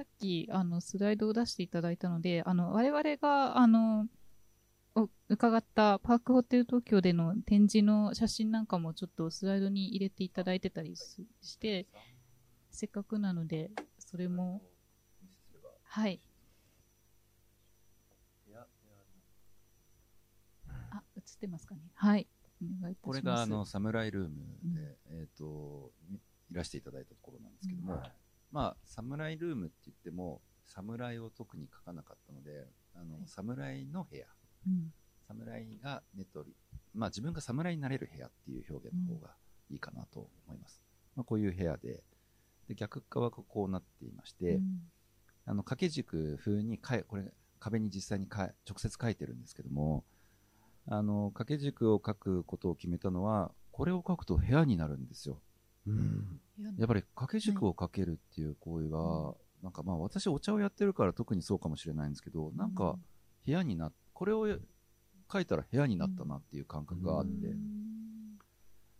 さっき、あの、スライドを出していただいたので、あの、我々が、あの、伺ったパークホテル東京での展示の写真なんかもちょっとスライドに入れていただいてたりして、せっかくなので、それも、はい。あ、映ってますかね？はい。お願いいたします。これがあの、サムライルームで、うん、えっ、ー、と、いらしていただいたところなんですけども、うん、まあ、サムライルームって言っても、侍を特に書かなかったので、あの、はい、侍の部屋。うん、侍が寝取り。まあ、自分が侍になれる部屋っていう表現の方がいいかなと思います。まあ、こういう部屋で、で逆側がこうなっていまして、あの掛け軸風にかこれ壁に実際にか直接書いてるんですけどもあの掛け軸を書くことを決めたのはこれを書くと部屋になるんですよ。うん、やっぱり掛け軸をかけるっていう行為は、なんかまあ私お茶をやってるから特にそうかもしれないんですけど、なんか部屋になこれを書いたら部屋になったなっていう感覚があって、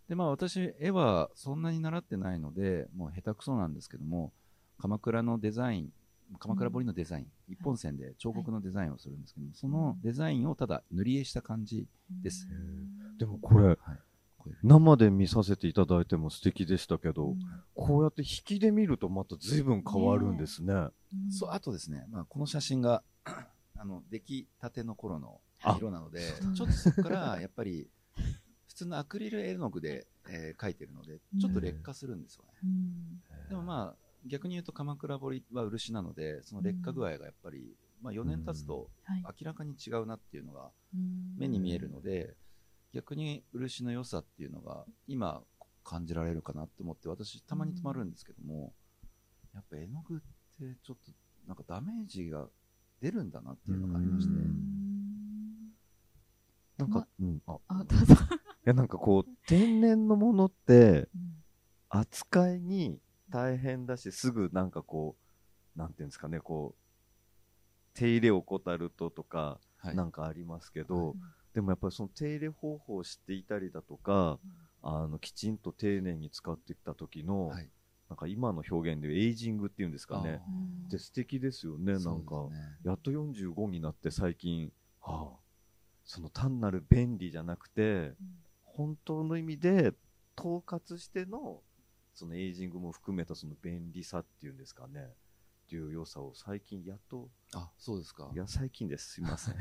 でまあ私絵はそんなに習ってないのでもう下手くそなんですけども鎌倉のデザイン鎌倉彫りのデザイン、一本線で彫刻のデザインをするんですけども、そのデザインをただ塗り絵した感じです。でもこれ、はい生で見させていただいても素敵でしたけど、うん、こうやって引きで見るとまた随分変わるんですね。ねそう、あとですね、まあ、この写真が、あの、出来たての頃の色なので、ちょっとそこからやっぱり、普通のアクリル絵の具で、えー、描いてるので、ちょっと劣化するんですよね。うん、でもまあ、逆に言うと鎌倉彫は漆なので、その劣化具合がやっぱり、まあ4年経つと明らかに違うなっていうのが目に見えるので、逆に漆の良さっていうのが今感じられるかなって思って私たまに泊まるんですけども、やっぱ絵の具ってちょっとなんかダメージが出るんだなっていうのがありまして。なんか、うん、あ、あどうぞ。いや、なんかこう、天然のものって、扱いに大変だし、すぐなんかこう、なんていうんですかね、こう、手入れを怠るととか、なんかありますけど、はいでもやっぱりその手入れ方法を知っていたりだとか、あのきちんと丁寧に使ってきた時の、はい、なんか今の表現でエイジングっていうんですかね。で素敵ですよね、なんか、ね、やっと45になって最近、はあ、その単なる便利じゃなくて、うん、本当の意味で統括してのそのエイジングも含めたその便利さっていうんですかね。っていう良さを最近やっと。あ、そうですか。いや、最近です。すいません。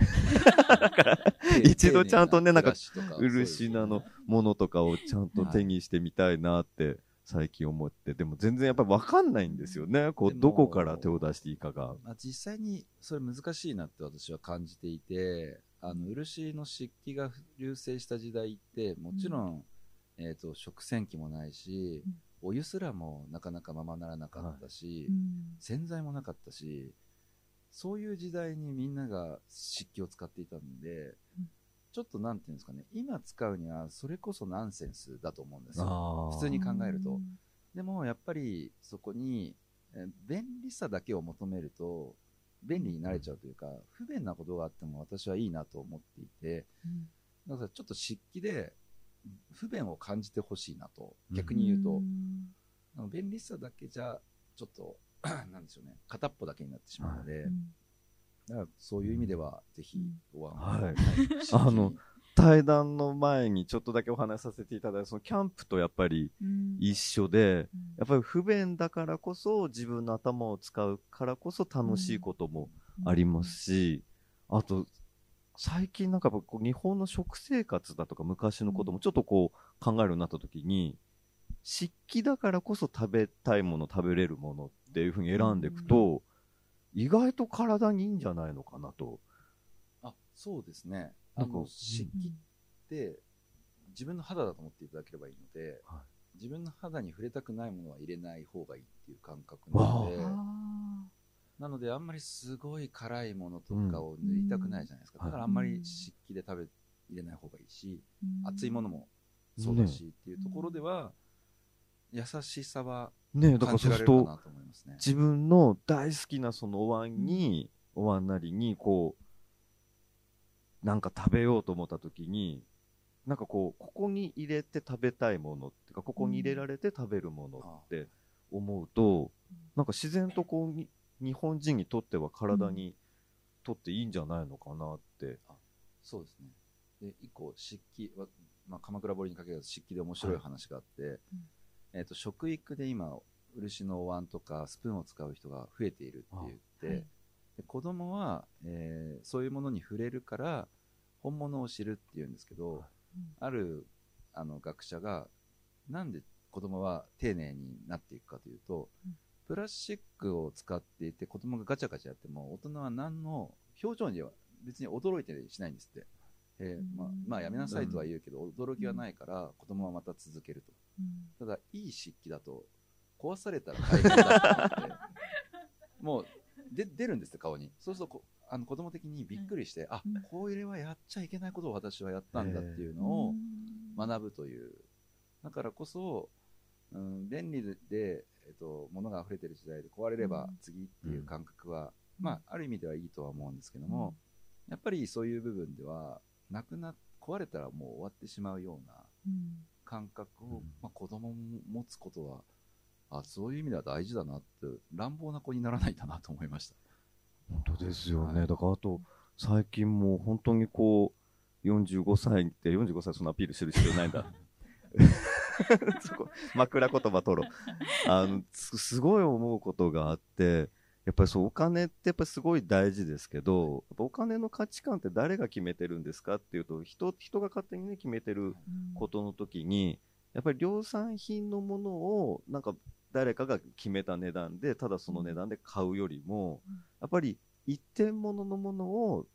だから、一度ちゃんとね、なんか、漆なのものとかをちゃんと手にしてみたいなって最近思って、でも全然やっぱり分かんないんですよね。こう、どこから手を出していいかが。まあ、実際にそれ難しいなって私は感じていて、あの、漆の漆器が流星した時代って、もちろん、うん、えっ、と、食洗機もないし、うんお湯すらもなかなかままならなかったし、はい。洗剤もなかったし、そういう時代にみんなが湿気を使っていたんで、うん、ちょっとなんていうんですかね、今使うにはそれこそナンセンスだと思うんですよ。普通に考えると。でもやっぱりそこに、え便利さだけを求めると、便利になれちゃうというか、不便なことがあっても私はいいなと思っていて、だからちょっと湿気で不便を感じてほしいなと、逆に言うと、うん、便利さだけじゃ、ちょっと、なんでしょうね、片っぽだけになってしまうので、だからそういう意味では、ぜひご案内、はい、あの、対談の前にちょっとだけお話しさせていただいた、そのキャンプとやっぱり一緒で、うん、やっぱり不便だからこそ自分の頭を使うからこそ楽しいこともありますし、あと最近なんかこう日本の食生活だとか昔のこともちょっとこう考えるようになった時に、湿気だからこそ食べたいもの食べれるものっていうふうに選んでいくと、意外と体にいいんじゃないのかなと。あ、そうですね。あの、湿気って自分の肌だと思っていただければいいので、はい、自分の肌に触れたくないものは入れない方がいいっていう感覚なので、なのであんまりすごい辛いものとかを塗りたくないじゃないですか、だからあんまり湿気で食べ入れない方がいいし、熱いものもそうだし、っていうところでは優しさはねだからそうすると自分の大好きなそのお椀に、お椀なりにこうなんか食べようと思った時になんかこうここに入れて食べたいものっていうかここに入れられて食べるものって思うと、なんか自然とこう日本人にとっては体にとっていいんじゃないのかなって。そうですね。で、一個、漆器は、まあ、鎌倉彫りにかける漆器で面白い話があって、はい、えっ、ー、と、食育で今、漆のお椀とかスプーンを使う人が増えているって言って、はい、で子供は、えー、そういうものに触れるから本物を知るっていうんですけど、あるあの学者がなんで子供は丁寧になっていくかというと、うん、プラスチックを使っていて子供がガチャガチャやっても大人は何の表情には別に驚いてしないんですって。えー、まあ、まあ、やめなさいとは言うけど、驚きはないから子供はまた続けると。ただ、いい漆器だと壊されたら大変だって もうで出るんですって顔に。そうするとこあの子供的にびっくりして、うん、あこれはやっちゃいけないことを私はやったんだっていうのを学ぶという。だからこそ、うん、便利で、えっと、物が溢れてる時代で壊れれば次っていう感覚は、うん、まあ、ある意味ではいいとは思うんですけども、やっぱりそういう部分ではなくな壊れたらもう終わってしまうような感覚を、まあ、子供も持つことはあそういう意味では大事だなって乱暴な子にならないかなと思いました。本当ですよね、はい、だからあと最近も本当にこう45歳って45歳そのアピールする必要ないんだ そこ枕言葉取ろう。あのすごい思うことがあってやっぱりそうお金ってやっぱりすごい大事ですけどお金の価値観って誰が決めてるんですかっていうと人人が勝手にね決めてることの時に、やっぱり量産品のものをなんか誰かが決めた値段でただその値段で買うよりも、やっぱり一点物のものを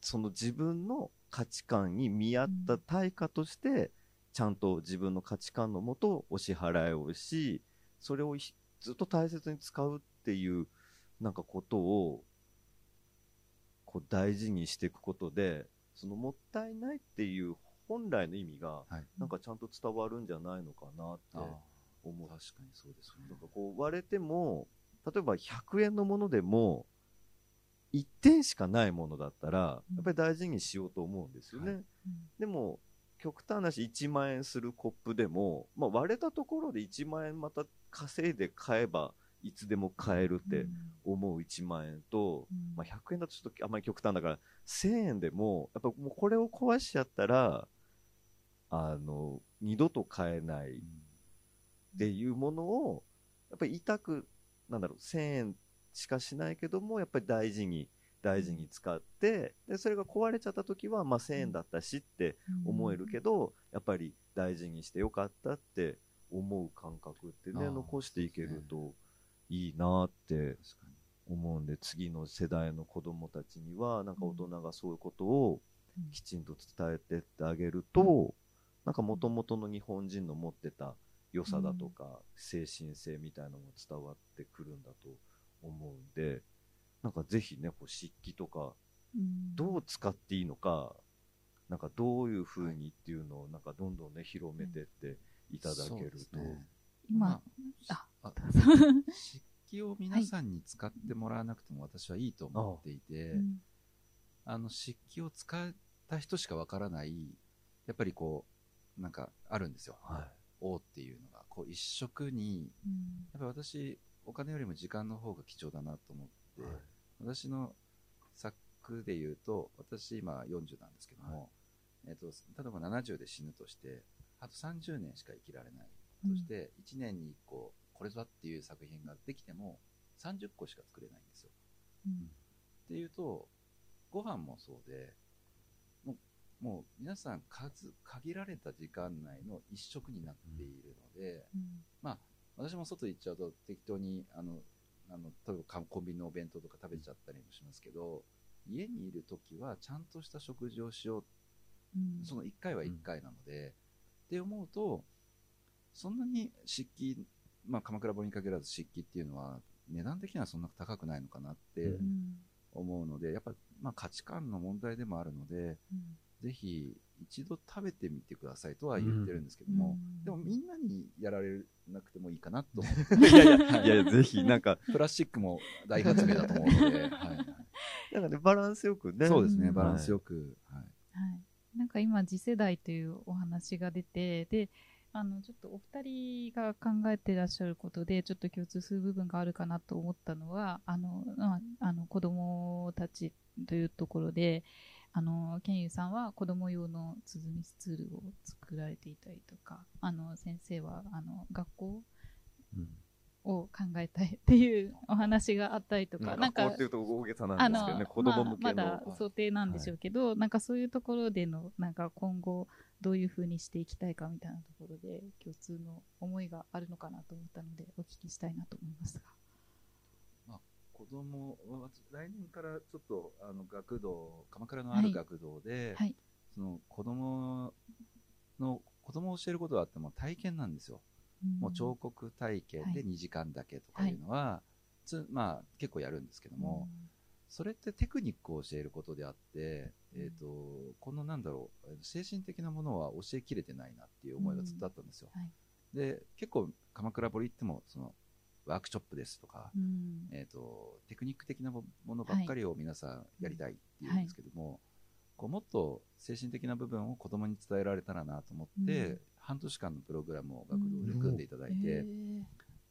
その自分の価値観に見合った対価として、ちゃんと自分の価値観のもとお支払いをしそれをずっと大切に使うっていうなんかことをこう大事にしていくことでそのもったいないっていう本来の意味が、なんかちゃんと伝わるんじゃないのかなって思う。確かにそうですね。なんかこう割れても、例えば100円のものでも、1点しかないものだったら、やっぱり大事にしようと思うんですよね。はい、でも、極端なし1万円するコップでも、まあ、割れたところで1万円また稼いで買えば、いつでも買えるって思う1万円と、うん、まあ、100円だとちょっとあんまり極端だから、1000円でも、やっぱもうこれを壊しちゃったら、あの、二度と買えないっていうものを、やっぱり痛く、なんだろう、1000円しかしないけども、やっぱり大事に、大事に使って、で、それが壊れちゃった時は、まあ1000円だったしって思えるけど、やっぱり大事にしてよかったって思う感覚ってね、残していけるといいなって思うんで、次の世代の子供たちには、なんか大人がそういうことをきちんと伝えてってあげると、なんかもともとの日本人の持ってた良さだとか、精神性みたいなのも伝わってくるんだと思うんで、なんかぜひね、こう漆器とか、どう使っていいのか、なんかどういうふうにっていうのを、なんかどんどんね、広めてっていただけると。ね、今、あ、あ漆器を皆さんに使ってもらわなくても私はいいと思っていて、あの漆器を使った人しかわからない、やっぱりこう、なんかあるんですよ。はい。王っていうのが、こう一色に、うん、やっぱり私、お金よりも時間の方が貴重だなと思って、はい、私の作で言うと、私今40なんですけども、はい、えっ、と、例えば70で死ぬとして、あと30年しか生きられないとして、1年に1個、これぞっていう作品ができても、30個しか作れないんですよ。うん、っていうと、ご飯もそうで、もう皆さん数、限られた時間内の一食になっているので、うん、まあ、私も外行っちゃうと適当に、あの、あの、例えばコンビニのお弁当とか食べちゃったりもしますけど、家にいるときはちゃんとした食事をしよう。うん、その1回は1回なので、うん、って思うと、そんなに漆器、まあ、鎌倉彫に限らず漆器っていうのは、値段的にはそんな高くないのかなって思うので、やっぱり、まあ、価値観の問題でもあるので、ぜひ一度食べてみてくださいとは言ってるんですけども、うん、でもみんなにやられなくてもいいかなと思って。いやいや、いやいや、ぜひ、なんか。プラスチックも大発明だと思うので、はい。なんかね、バランスよくね。そうですね、バランスよく。はい。はい。なんか今、次世代というお話が出て、で、あの、ちょっとお二人が考えてらっしゃることで、ちょっと共通する部分があるかなと思ったのは、あの、まあ、あの、子供たちというところで、あの、ケンユさんは子供用の鼓スツールを作られていたりとか、あの、先生は、あの、学校を考えたいっていうお話があったりとか、なんか、っていうと大げさなんですけどね、子供向けの、まあ、まだ想定なんでしょうけど、はい、なんかそういうところでの、なんか今後、どういうふうにしていきたいかみたいなところで、共通の思いがあるのかなと思ったので、お聞きしたいなと思いますが。まあ、子供は、来年からちょっと、あの、学童、鎌倉のある学童で、はい、その子供の、子供を教えることはあっても体験なんですよ。もう彫刻体験で2時間だけとかいうのは、つまあ結構やるんですけども、それってテクニックを教えることであって、えっ、と、このなんだろう、精神的なものは教えきれてないなっていう思いがずっとあったんですよ。で、結構鎌倉彫り行っても、その、ワークショップですとか、えっ、と、テクニック的なものばっかりを皆さんやりたいって言うんですけども、こうもっと精神的な部分を子供に伝えられたらなと思って、半年間のプログラムを学童で組んでいただいて、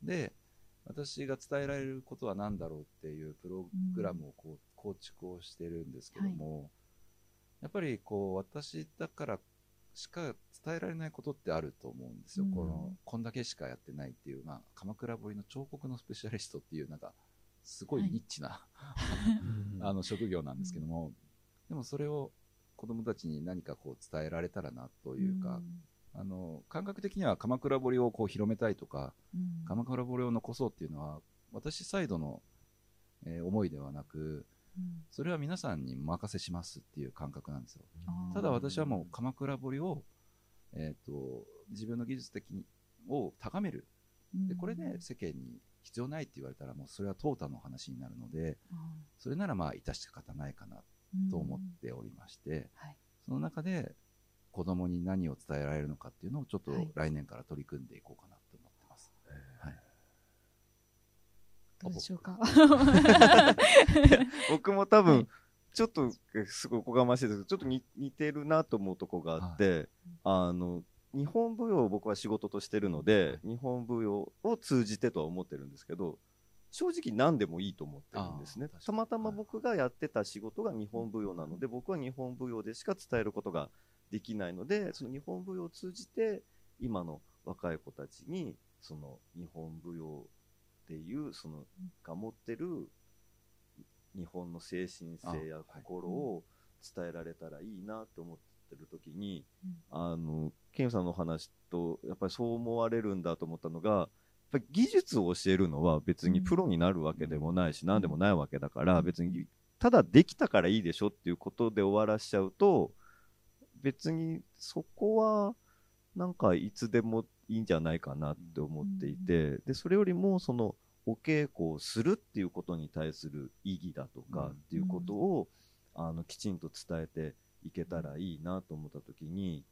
で、私が伝えられることは何だろうっていうプログラムをこう構築をしてるんですけども、はい、やっぱりこう私だからしか伝えられないことってあると思うんですよ、うん、このこんだけしかやってないっていう、まあ、鎌倉彫りの彫刻のスペシャリストっていうなんかすごいニッチな、はい、あの職業なんですけども、でもそれを子供たちに何かこう伝えられたらなというか、あの感覚的には鎌倉彫をこう広めたいとか、うん、鎌倉彫を残そうっていうのは私サイドの、えー、思いではなく、うん、それは皆さんに任せしますっていう感覚なんですよ。ただ私はもう鎌倉彫を、えーと、自分の技術的にを高める。でこれで世間に必要ないって言われたらもうそれは淘汰の話になるので、それならまあ致し方ないかなと思っておりまして、はい、その中で子供に何を伝えられるのかっていうのをちょっと来年から取り組んでいこうかなと思ってます。はい、どうでしょうか。僕も多分、ちょっとすごいおこがましいですけど、ちょっと似似てるなと思うとこがあって、はい、あの、日本舞踊を僕は仕事としてるので、日本舞踊を通じてとは思ってるんですけど、正直何でもいいと思ってるんですね。たまたま僕がやってた仕事が日本舞踊なので、僕は日本舞踊でしか伝えることができないので、その日本舞踊を通じて、今の若い子たちに、その日本舞踊っていう、その、が持ってる日本の精神性や心を伝えられたらいいなと思ってる時に、あの、ケンさんの話と、やっぱりそう思われるんだと思ったのが、やっぱり技術を教えるのは別にプロになるわけでもないし、何でもないわけだから、別に、ただできたからいいでしょっていうことで終わらしちゃうと、別にそこはなんかいつでもいいんじゃないかなって思っていて、で、それよりもそのお稽古をするっていうことに対する意義だとかっていうことを、あの、きちんと伝えていけたらいいなと思った時に、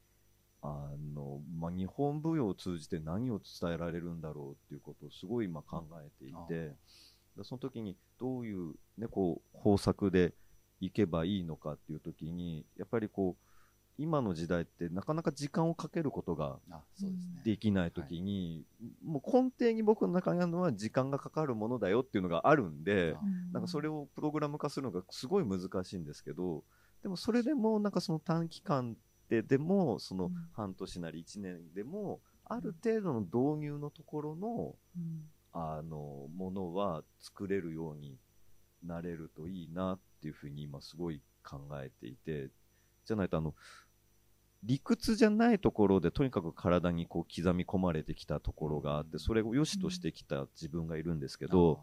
あの、まあ、日本舞踊を通じて何を伝えられるんだろうっていうことをすごい今考えていて、その時にどういうね、こう、方策でいけばいいのかっていう時に、やっぱりこう、今の時代ってなかなか時間をかけることができない時に、もう根底に僕の中にあるのは時間がかかるものだよっていうのがあるんで、なんかそれをプログラム化するのがすごい難しいんですけど、でもそれでもなんかその短期間ででも、その半年なり1年でも、ある程度の導入のところの、あの、ものは作れるようになれるといいなっていうふうに今すごい考えていて、じゃないとあの、理屈じゃないところでとにかく体にこう刻み込まれてきたところがあって、それを良しとしてきた自分がいるんですけど、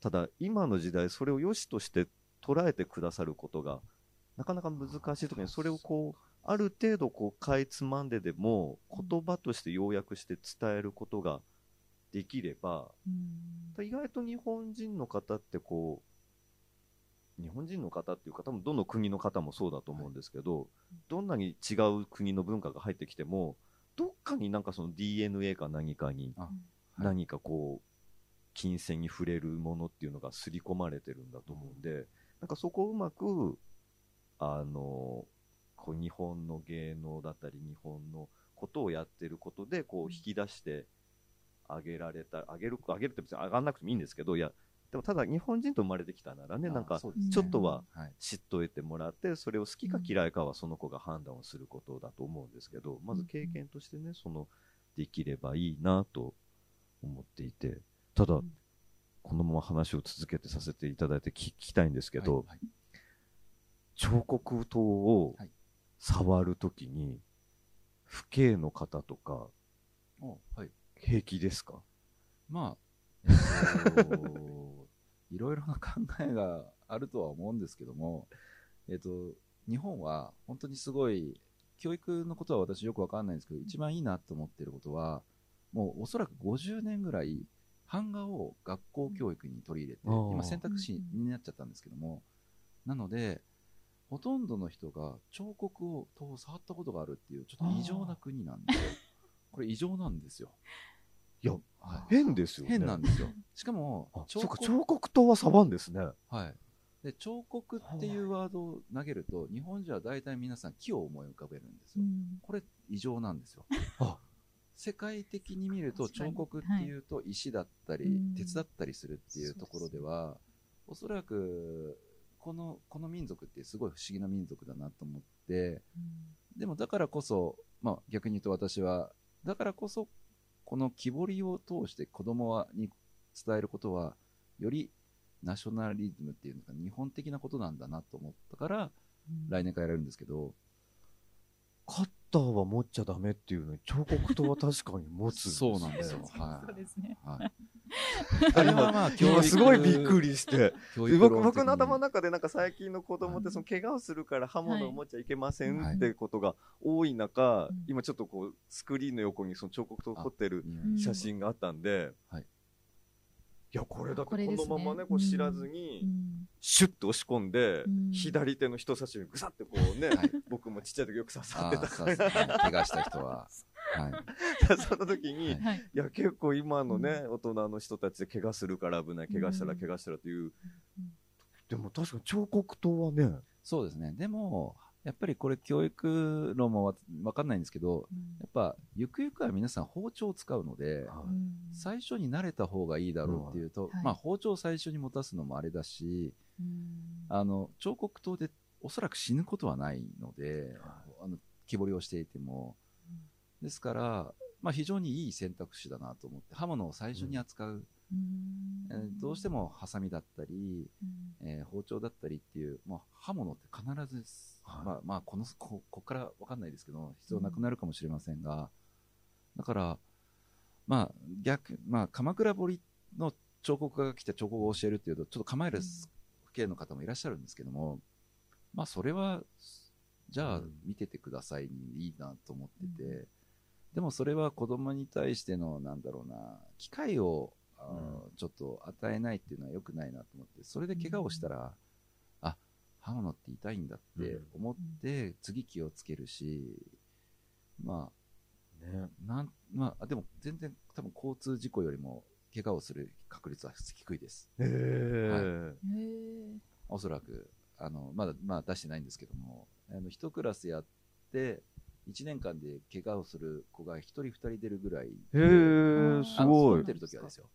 ただ今の時代それを良しとして捉えてくださることがなかなか難しい時にそれをこうある程度こうかいつまんででも言葉として要約して伝えることができれば、意外と日本人の方ってこう日本人の方っていうか、多分どの国の方もそうだと思うんですけど、はい、どんなに違う国の文化が入ってきても、どっかになんかその DNA か何かに、何かこう、金銭に触れるものっていうのが刷り込まれてるんだと思うんで、なんかそこをうまく、あの、こう日本の芸能だったり、日本のことをやってることで、こう、引き出してあげられた、あげる、あげるって別に上がんなくてもいいんですけど、いや、でもただ日本人と生まれてきたならね、なんか、ちょっとははい。知っといてもらって、それを好きか嫌いかはその子が判断をすることだと思うんですけど、まず経験としてね、その、できればいいなと思っていて、ただ、このまま話を続けてさせていただいて聞きたいんですけど、はい彫刻刀をはい。触るときに、父兄の方とか。平気ですか？まあ、えっと、いろいろな考えがあるとは思うんですけども、えっと、日本は本当にすごい、教育のことは私よくわかんないんですけど、一番いいなと思ってることは、もうおそらく50年ぐらい、版画を学校教育に取り入れて、うん今選択肢になっちゃったんですけども、なので、ほとんどの人が彫刻をと触ったことがあるっていう、ちょっと異常な国なんですよ。これ異常なんですよ。いや、はい変ですよね。変なんですよ。しかもあ、そうか、彫刻刀は触るんですね。はい。で、彫刻っていうワードを投げると、日本人は大体皆さん木を思い浮かべるんですよ。これ異常なんですよ。あ世界的に見ると彫刻っていうと石だったり、うん鉄だったりするっていうところでは、おそらくこのこの民族ってすごい不思議な民族だなと思ってでもだからこそ、まあ、逆に言うと私はだからこそこの木彫りを通して子供はに伝えることはよりナショナリズムっていうのか日本的なことなんだなと思ったから来年からやるんですけどターは持っちゃダメっていうのに、彫刻刀は確かに持つ そうなんですよ。ね。はい。そうですね。はい、あれはまあ今すごいびっくりして。僕僕の頭の中でなんか最近の子供ってその怪我をするから刃物を持っちゃいけませんはいってことが多い中、うん。今ちょっとこうスクリーンの横にその彫刻刀を撮ってるうん写真があったんで、はいいやこれだってこのままねこう知らずにうん。シュッと押し込んで、うん。左手の人差し指にぐさってこうね、はい。僕もちっちゃい時よく刺さあってたから、怪我した人は、はい、ら その時に、はい。い、はい。や結構今のね、大人の人たちで怪我するから危ない怪我したらうん怪我したらという、でも確かに彫刻刀はね、そうですね。でもやっぱりこれ教育論もわわかんないんですけどやっぱゆくゆくは皆さん包丁を使うので最初に慣れた方がいいだろうっていうと、はい。まあ、包丁を最初に持たすのもあれだしあの彫刻刀でおそらく死ぬことはないので、あの木彫りをしていても、ですから、まあ、非常にいい選択肢だなと思って刃物を最初に扱う、えーどうしてもハサミだったり、えー包丁だったりっていう、まあ、刃物って必ずです、はい。まあまあ、このここっから分かんないですけど必要なくなるかもしれませんが、だから、まあ逆まあ、鎌倉彫りの彫刻家が来て彫刻を教えるっていうとちょっと構える父兄の方もいらっしゃるんですけども、まあ、それはじゃあうん。見ててくださいにいいなと思ってて、でもそれは子供に対してのなんだろうな機会をあーちょっと与えないっていうのは良くないなと思ってそれで怪我をしたら、あ刃物って痛いんだって思って次気をつけるし、まね。あなんまあでも全然多分交通事故よりも怪我をする確率は低いです。へえ、おそらくあのまだ、まあ、出してないんですけどもあの一クラスやって1年間で怪我をする子が1人2人出るぐらいへえ、すごい。て。る時はですよ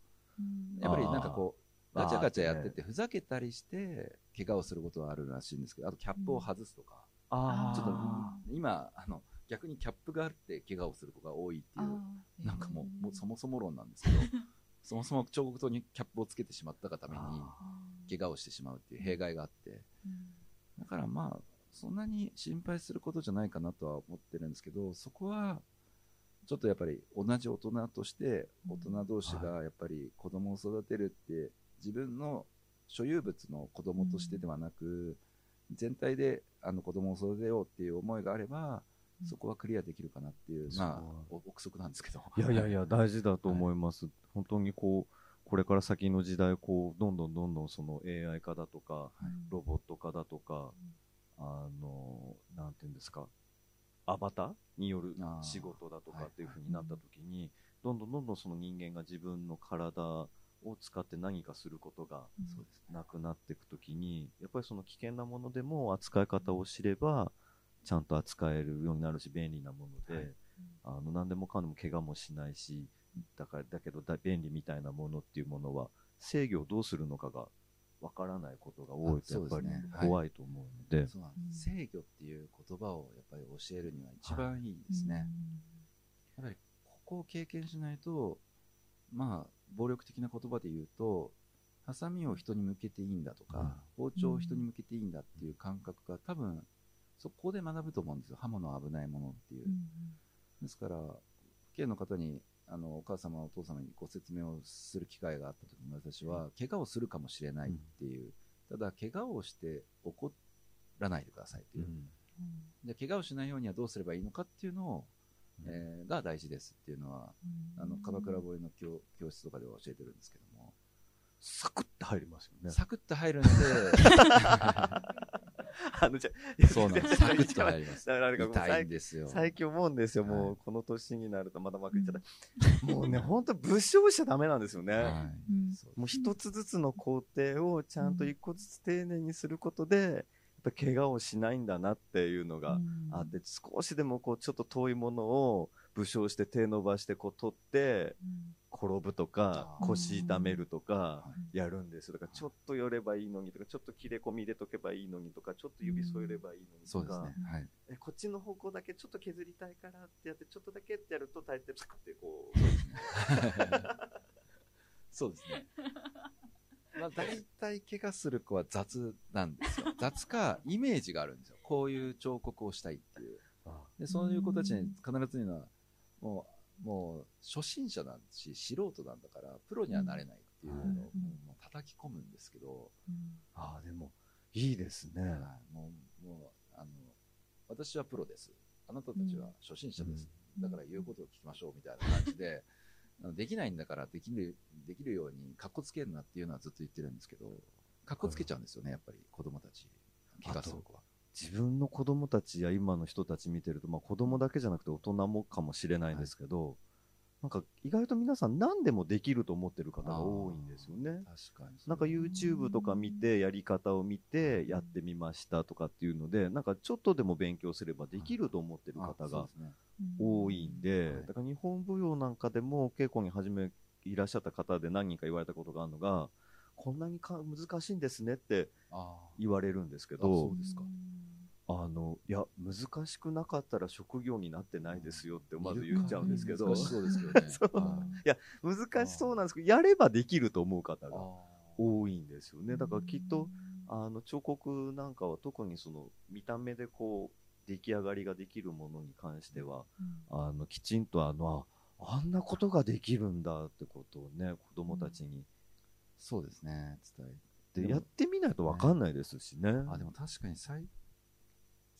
やっぱりなんかこうガチャガチャやっててふざけたりして怪我をすることはあるらしいんですけどあとキャップを外すとか、あちょっとあ今あの逆にキャップがあって怪我をする子が多いっていうなんかもうもうそもそも論なんですけど そもそも彫刻刀にキャップをつけてしまったがために怪我をしてしまうっていう弊害があって。だからまあそんなに心配することじゃないかなとは思ってるんですけどそこはちょっとやっぱり同じ大人として大人同士がやっぱり子供を育てるって自分の所有物の子供としてではなく全体であの子供を育てようっていう思いがあればそこはクリアできるかなっていう、まあ、お憶測なんですけど。いやいやいや、大事だと思います。本当にこう、これから先の時代、こう、どんどんどんどんその AI 化だとか、ロボット化だとか、あの、なんていうんですか、アバターによる仕事だとかはいっていうふうになった時に、どんどんどんどんその人間が自分の体を使って何かすることがなくなっていくときに、やっぱりその危険なものでも扱い方を知れば、ちゃんと扱えるようになるし、便利なもので、はい。あの何でもかんでも怪我もしないしだからだけどだ便利みたいなものっていうものは制御をどうするのかがわからないことが多いとやっぱり怖いと思うので、そうなんです。制御っていう言葉をやっぱり教えるには一番いいですね。やっぱりここを経験しないと、まあ、暴力的な言葉で言うと、ハサミを人に向けていいんだとか、包丁を人に向けていいんだっていう感覚が多分、そこで学ぶと思うんですよ。刃物は危ないものっていう。ですから、父兄の方に、あの、お母様、お父様にご説明をする機会があった時に私は、怪我をするかもしれないっていう、ただ、怪我をして怒らないでくださいという。で、怪我をしないようにはどうすればいいのかっていうのを、えーが大事ですっていうのは、あの、鎌倉彫りの教教室とかでは教えてるんですけども、サクッて入りますよね。サクッと入るので、あのじゃそうなんです。サクッと入ります。だからなんか痛いんですよ。最近思うんですよ、もはうこの年になるとまだうまくいっちゃった。もうね、本当武将しちゃダメなんですよね。はいもう一つずつの工程をちゃんと一個ずつ丁寧にすることで、やっぱ怪我をしないんだなっていうのがあって、少しでもこうちょっと遠いものを武将して手伸ばしてこう取って転ぶとか腰痛めるとかはいやるんですよ。だからちょっと寄ればいいのにとか、ちょっと切れ込み入れとけばいいのにとか、ちょっと指添えればいいのにとか、そうですね。はい。えこっちの方向だけちょっと削りたいからってやって、ちょっとだけってやると大抵プクってこう、そうですね。まあ、大体怪我する子は雑なんですよ。雑か、イメージがあるんですよ。こういう彫刻をしたいっていう。で、そういう子たちに必ず言うのは、もう、もう、初心者なんし、素人なんだから、プロにはなれないっていうのを、うんもう叩き込むんですけど、ああ、でも、いいですね。はいもう、もう、あの、私はプロです。あなたたちは初心者です。だから言うことを聞きましょうみたいな感じで、できないんだからできる、できるように格好つけるなっていうのはずっと言ってるんですけど、格好つけちゃうんですよね、やっぱり子供たち。怪我する子は。自分の子供たちや今の人たち見てると、まあ子供だけじゃなくて大人もかもしれないんですけど、なんか意外と皆さん何でもできると思ってる方が多いんですよね。確かに。なんか YouTube とか見て、やり方を見て、やってみましたとかっていうので、なんかちょっとでも勉強すればできると思ってるあ方が。多いんではい、だから日本舞踊なんかでも稽古に初めいらっしゃった方で何人か言われたことがあるのが、こんなにか難しいんですねってあ言われるんですけあどそう、ですかあの、いや、難しくなかったら職業になってないですよってまず言っちゃうんですけど、難しそうですけどね。そう。はい難しそうなんですけど、やればできると思う方が多いんですよね。だからきっと、あの彫刻なんかは特にその見た目でこう出来上がりができるものに関しては、あのきちんとあのああんなことができるんだってことをね子供たちに、そうですね、伝え。でやってみないとわかんないですしね。あ、でも確かに最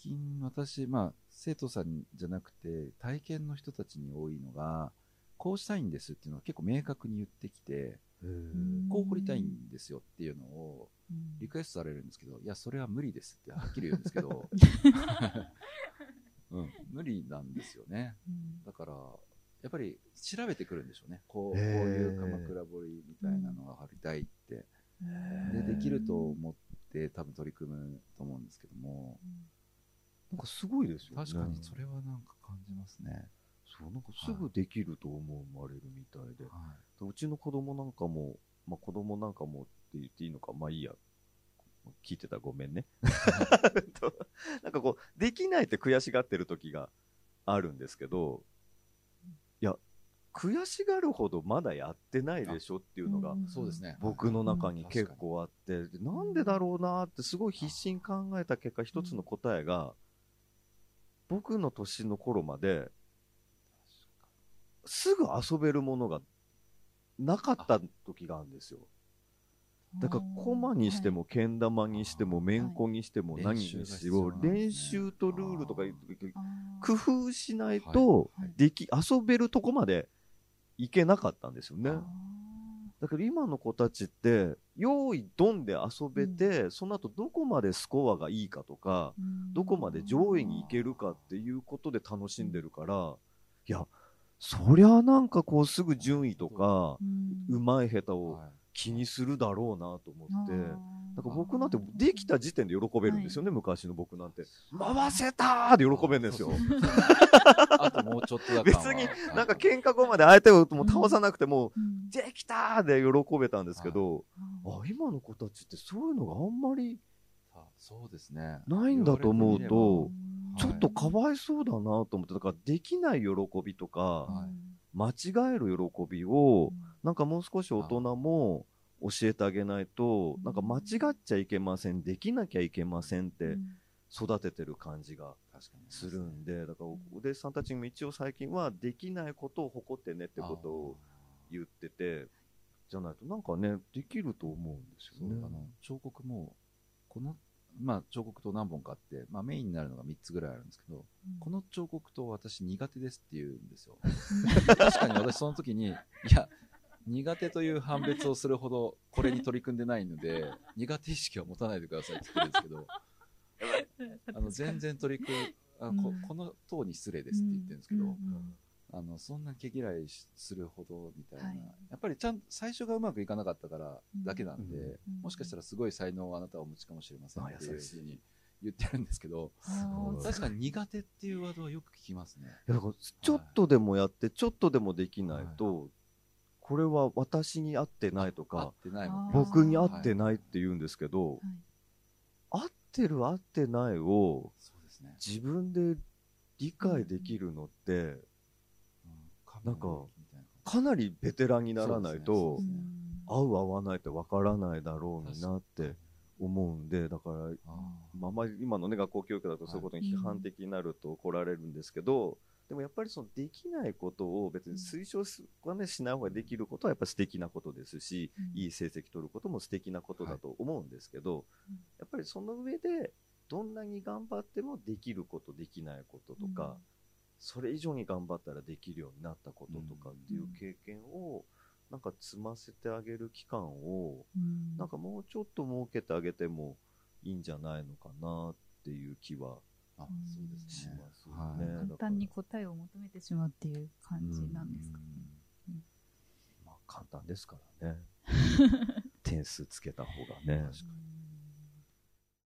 近私、まあ、生徒さんじゃなくて、体験の人たちに多いのが、こうしたいんですっていうのは結構明確に言ってきて、こう掘りたいんですよっていうのをリクエストされるんですけど、いや、それは無理ですってはっきり言うんですけど、うん、無理なんですよね。だから、やっぱり調べてくるんでしょうね。こういう鎌倉彫りみたいなのが貼りたいって。で、できると思って多分取り組むと思うんですけども、なんかすごいですよね。確かにそれはなんか感じますね。そうなんかすぐできると思われるみたいで、はうちの子供なんかも、まあ、子供なんかもって言っていいのか、まあいいや。聞いてたらごめんね。となんかこう、できないって悔しがってる時があるんですけど、いや、悔しがるほどまだやってないでしょっていうのがい。そうですね。僕の中にうん結構あって、でなんでだろうなってすごい必死に考えた結果、一つの答えが、僕の年の頃まで、すぐ遊べるものがなかった時があるんですよ。だから、コマにしても、けん玉にしても、めんこにしても、はい。何にしても練習とルールとか工夫しないとはい、でき、遊べるとこまでいけなかったんですよね。あだから今の子たちって、用意ドンで遊べて、その後どこまでスコアがいいかとか、どこまで上位に行けるかっていうことで楽しんでるから、いや、そりゃなんかこうすぐ順位とか、うまい下手をはい気にするだろうなと思って、だから僕なんてできた時点で喜べるんですよね、昔の僕なんて。回せたーで喜べるんですよ。あともうちょっとだ別になんか喧嘩後まで相手をもう倒さなくても、できたー！で喜べたんですけど、あ、今の子たちってそういうのがあんまりそうですね。ないんだと思うと、ちょっとかわいそうだなと思って、だからできない喜びとか、間違える喜びを、なんかもう少し大人も教えてあげないと、なんか間違っちゃいけません、できなきゃいけませんって育ててる感じがするんで、だからお弟子さんたちも一応最近はできないことを誇ってねってことを言ってて、じゃないとなんかね、できると思うんですよね。あの彫刻も、このまあ、彫刻刀何本かあって、まあ、メインになるのが3つぐらいあるんですけど、うん、この彫刻刀私苦手ですって言うんですよ。確かに私その時に、いや、苦手という判別をするほどこれに取り組んでないので、苦手意識は持たないでくださいって言ってるんですけど、あの全然取り組むあこ、この塔に失礼ですって言ってるんですけど、うんうんあのそんな毛嫌いするほどみたいな、はい、やっぱりちゃん最初がうまくいかなかったからだけなんで、うん、もしかしたらすごい才能をあなたはお持ちかもしれませんっていうふうに言ってるんですけど確かに苦手っていうワードはよく聞きますね。だからちょっとでもやって、ちょっとでもできないと、はい、これは私に合ってないとか僕に合ってないって言うんですけど、合ってる合ってないを自分で理解できるのって、なんか、かなりベテランにならないと、合う合わないって分からないだろうになって思うんで、だから、まあ、まり今のね、学校教育だとそういうことに批判的になると怒られるんですけど、でもやっぱりそのできないことを別に推奨はね、しない方ができることはやっぱ素敵なことですし、いい成績取ることも素敵なことだと思うんですけど、やっぱりその上で、どんなに頑張ってもできること、できないこととか、それ以上に頑張ったらできるようになったこととかっていう経験を、なんか積ませてあげる期間を、なんかもうちょっと設けてあげてもいいんじゃないのかなっていう気はあそうですしますね、はい、簡単に答えを求めてしまうっていう感じなんですか、まあ簡単ですからね。点数つけた方がね